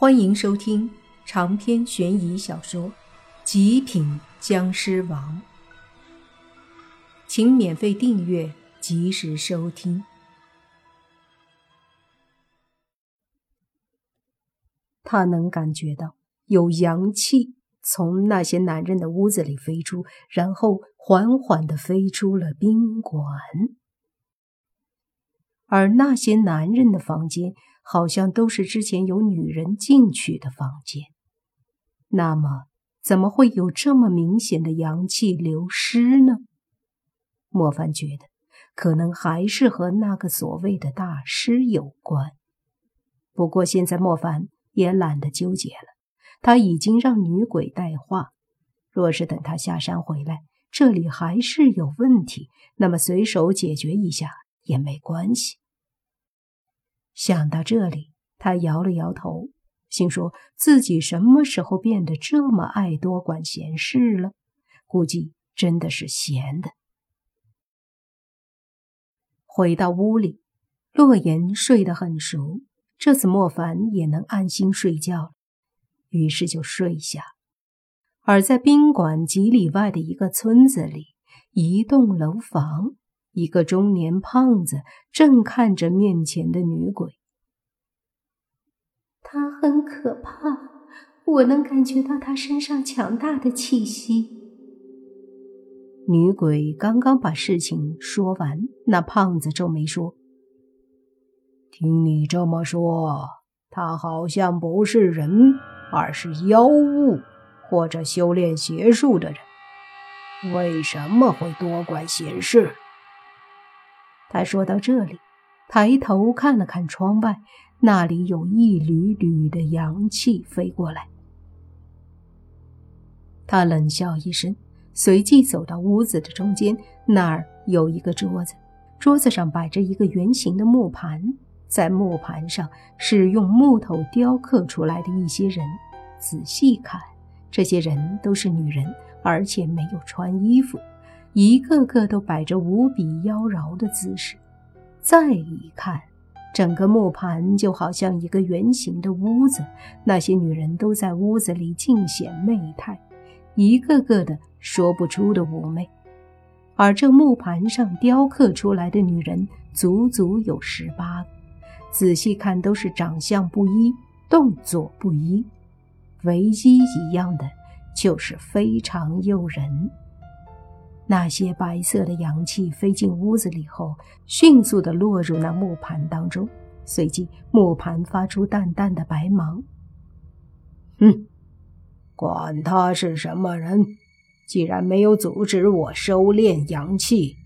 欢迎收听长篇悬疑小说《极品僵尸王》，请免费订阅，及时收听。他能感觉到有阳气从那些男人的屋子里飞出，然后缓缓的飞出了宾馆，而那些男人的房间。好像都是之前有女人进去的房间，那么怎么会有这么明显的阳气流失呢？莫凡觉得可能还是和那个所谓的大师有关。不过现在莫凡也懒得纠结了，他已经让女鬼带话，若是等他下山回来，这里还是有问题，那么随手解决一下也没关系。想到这里，他摇了摇头，心说自己什么时候变得这么爱多管闲事了？估计真的是闲的。回到屋里，洛言睡得很熟，这次莫凡也能安心睡觉了，于是就睡下。而在宾馆几里外的一个村子里，一栋楼房。一个中年胖子正看着面前的女鬼，她很可怕，我能感觉到她身上强大的气息。女鬼刚刚把事情说完，那胖子皱眉说：“听你这么说，他好像不是人，而是妖物或者修炼邪术的人，为什么会多管闲事？”他说到这里，抬头看了看窗外，那里有一缕缕的阳气飞过来。他冷笑一声，随即走到屋子的中间，那儿有一个桌子，桌子上摆着一个圆形的木盘，在木盘上是用木头雕刻出来的一些人。仔细看，这些人都是女人，而且没有穿衣服。一个个都摆着无比妖娆的姿势，再一看，整个木盘就好像一个圆形的屋子，那些女人都在屋子里尽显媚态，一个个的说不出的妩媚。而这木盘上雕刻出来的女人足足有十八个，仔细看都是长相不一，动作不一，唯一一样的就是非常诱人。那些白色的阳气飞进屋子里后，迅速地落入那木盘当中，随即木盘发出淡淡的白芒。哼，管他是什么人，既然没有阻止我收敛阳气，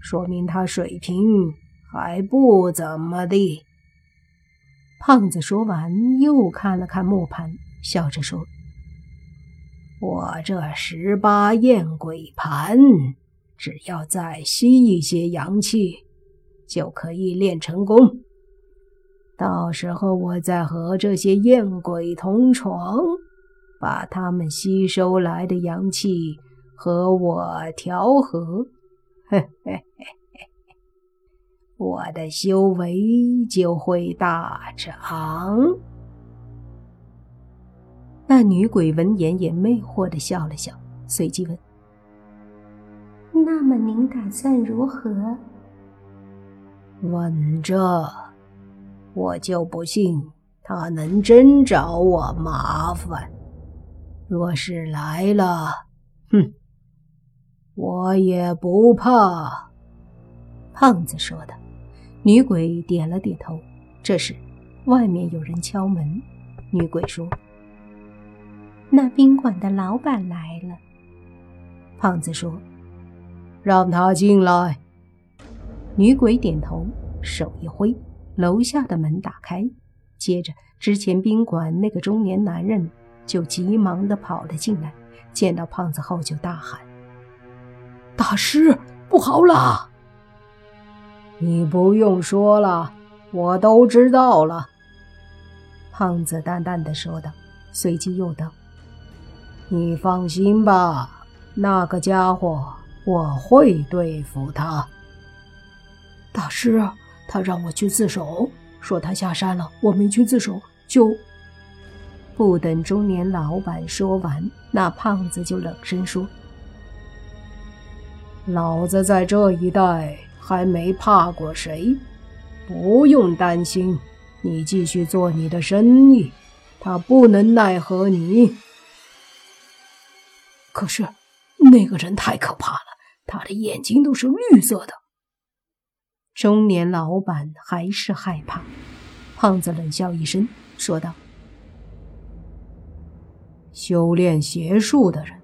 说明他水平还不怎么地。胖子说完，又看了看木盘，笑着说。我这十八焰鬼盘，只要再吸一些阳气，就可以练成功。到时候我再和这些焰鬼同床，把他们吸收来的阳气和我调和，嘿嘿嘿嘿，我的修为就会大涨。那女鬼闻言也魅惑的笑了笑，随即问：“那么您打算如何？”稳着，我就不信他能真找我麻烦。若是来了，哼，我也不怕。”胖子说的。女鬼点了点头。这时，外面有人敲门。女鬼说。那宾馆的老板来了。胖子说：“让他进来。”女鬼点头，手一挥，楼下的门打开。接着，之前宾馆那个中年男人就急忙的跑了进来，见到胖子后就大喊：“大师，不好了！”你不用说了，我都知道了。”胖子淡淡的说道，随即又道。你放心吧，那个家伙我会对付他。大师，他让我去自首，说他下山了，我没去自首就……不等中年老板说完，那胖子就冷声说：“老子在这一带还没怕过谁，不用担心。你继续做你的生意，他不能奈何你。可是那个人太可怕了，他的眼睛都是绿色的。”中年老板还是害怕。胖子冷笑一声，说道：“修炼邪术的人，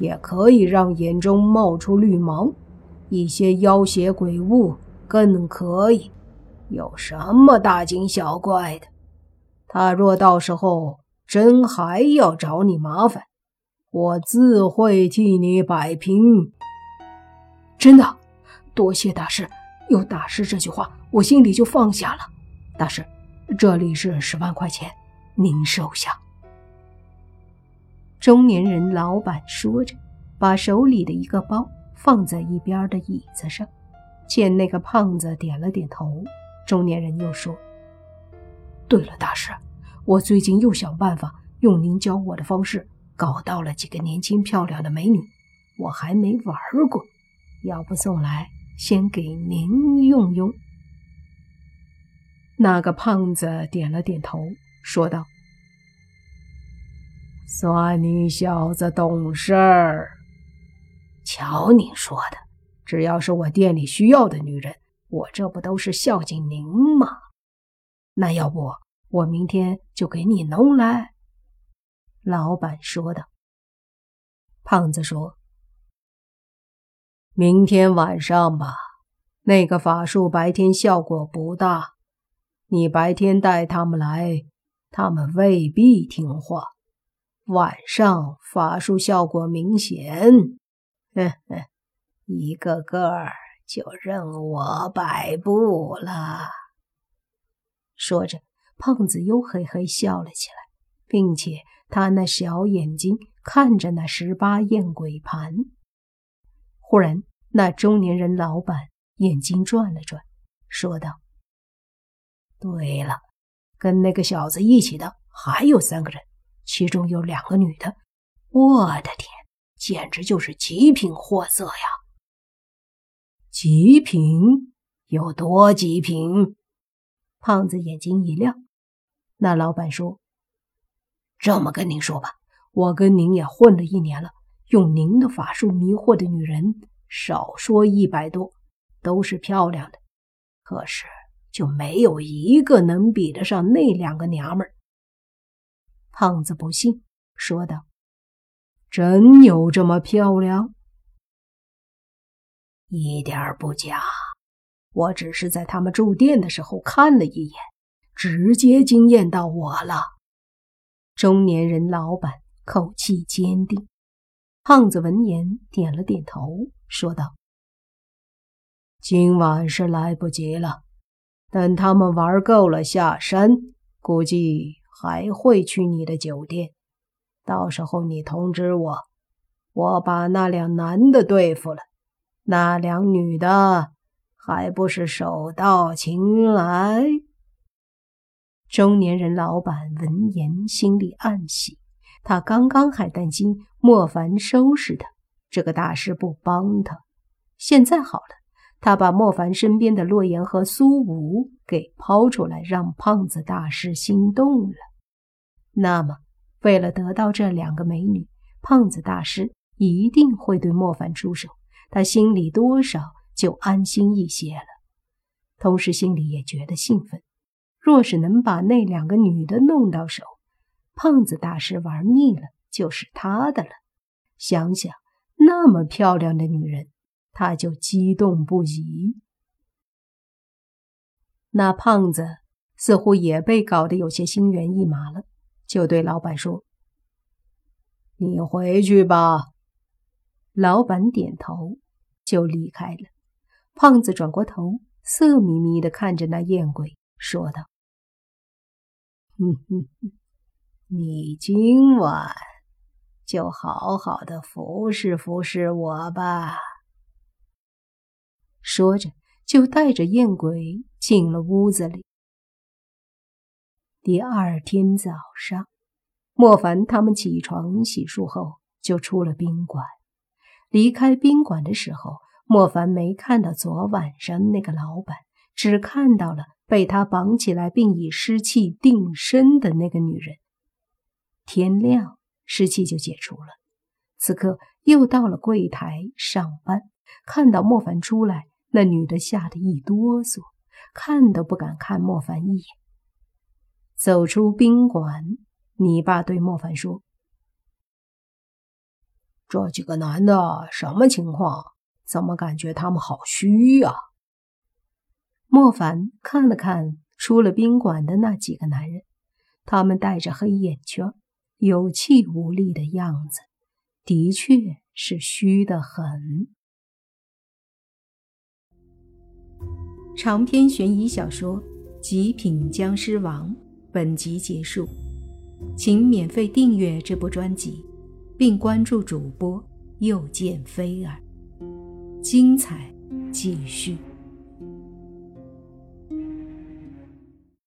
也可以让眼中冒出绿芒；一些妖邪鬼物更可以。有什么大惊小怪的？他若到时候真还要找你麻烦，我自会替你摆平。真的，多谢大师。有大师这句话，我心里就放下了。大师。”这里是十万块钱，您收下。中年人老板说着，把手里的一个包放在一边的椅子上。见那个胖子点了点头，中年人又说：“对了，大师，我最近又想办法用您教我的方式搞到了几个年轻漂亮的美女，我还没玩过，要不送来先给您用用。”那个胖子点了点头，说道：“算你小子懂事儿。瞧您说的，只要是我店里需要的女人，我这不都是孝敬您吗？那要不我明天就给你弄来。”老板说道。胖子说：“明天晚上吧，那个法术白天效果不大。”你白天带他们来，他们未必听话；晚上法术效果明显，呵呵，一个个就任我摆布了。说着，胖子又嘿嘿笑了起来，并且他那小眼睛看着那十八宴鬼盘。忽然，那中年人老板眼睛转了转，说道。对了，跟那个小子一起的还有三个人，其中有两个女的。我的天，简直就是极品货色呀！极品？有多极品？胖子眼睛一亮。那老板说：“这么跟您说吧，我跟您也混了一年了，用您的法术迷惑的女人，少说一百多，都是漂亮的。可是……”就没有一个能比得上那两个娘们儿。胖子不信，说道：“真有这么漂亮？一点不假。我只是在他们住店的时候看了一眼，直接惊艳到我了。”中年人老板口气坚定。胖子闻言点了点头，说道：“今晚是来不及了。”等他们玩够了下山，估计还会去你的酒店。到时候你通知我，我把那两男的对付了，那两女的还不是手到擒来？中年人老板闻言心里暗喜，他刚刚还担心莫凡收拾他，这个大师不帮他，现在好了。他把莫凡身边的洛言和苏武给抛出来，让胖子大师心动了。那么，为了得到这两个美女，胖子大师一定会对莫凡出手。他心里多少就安心一些了，同时心里也觉得兴奋。若是能把那两个女的弄到手，胖子大师玩腻了就是他的了。想想那么漂亮的女人。他就激动不已。那胖子似乎也被搞得有些心猿意马了，就对老板说：“你回去吧。”老板点头，就离开了。胖子转过头，色眯眯的看着那艳鬼，说道：“哼哼哼，你今晚就好好的服侍服侍我吧。”说着，就带着艳鬼进了屋子里。第二天早上，莫凡他们起床洗漱后，就出了宾馆。离开宾馆的时候，莫凡没看到昨晚上那个老板，只看到了被他绑起来并以湿气定身的那个女人。天亮，湿气就解除了。此刻又到了柜台上班，看到莫凡出来，那女的吓得一哆嗦，看都不敢看莫凡一眼。走出宾馆。你爸对莫凡说：“这几个男的什么情况？怎么感觉他们好虚呀？”莫凡看了看出了宾馆的那几个男人，他们戴着黑眼圈，有气无力的样子，的确是虚的很。长篇悬疑小说《极品僵尸王》本集结束。请免费订阅这部专辑，并关注主播又见菲儿，精彩继续。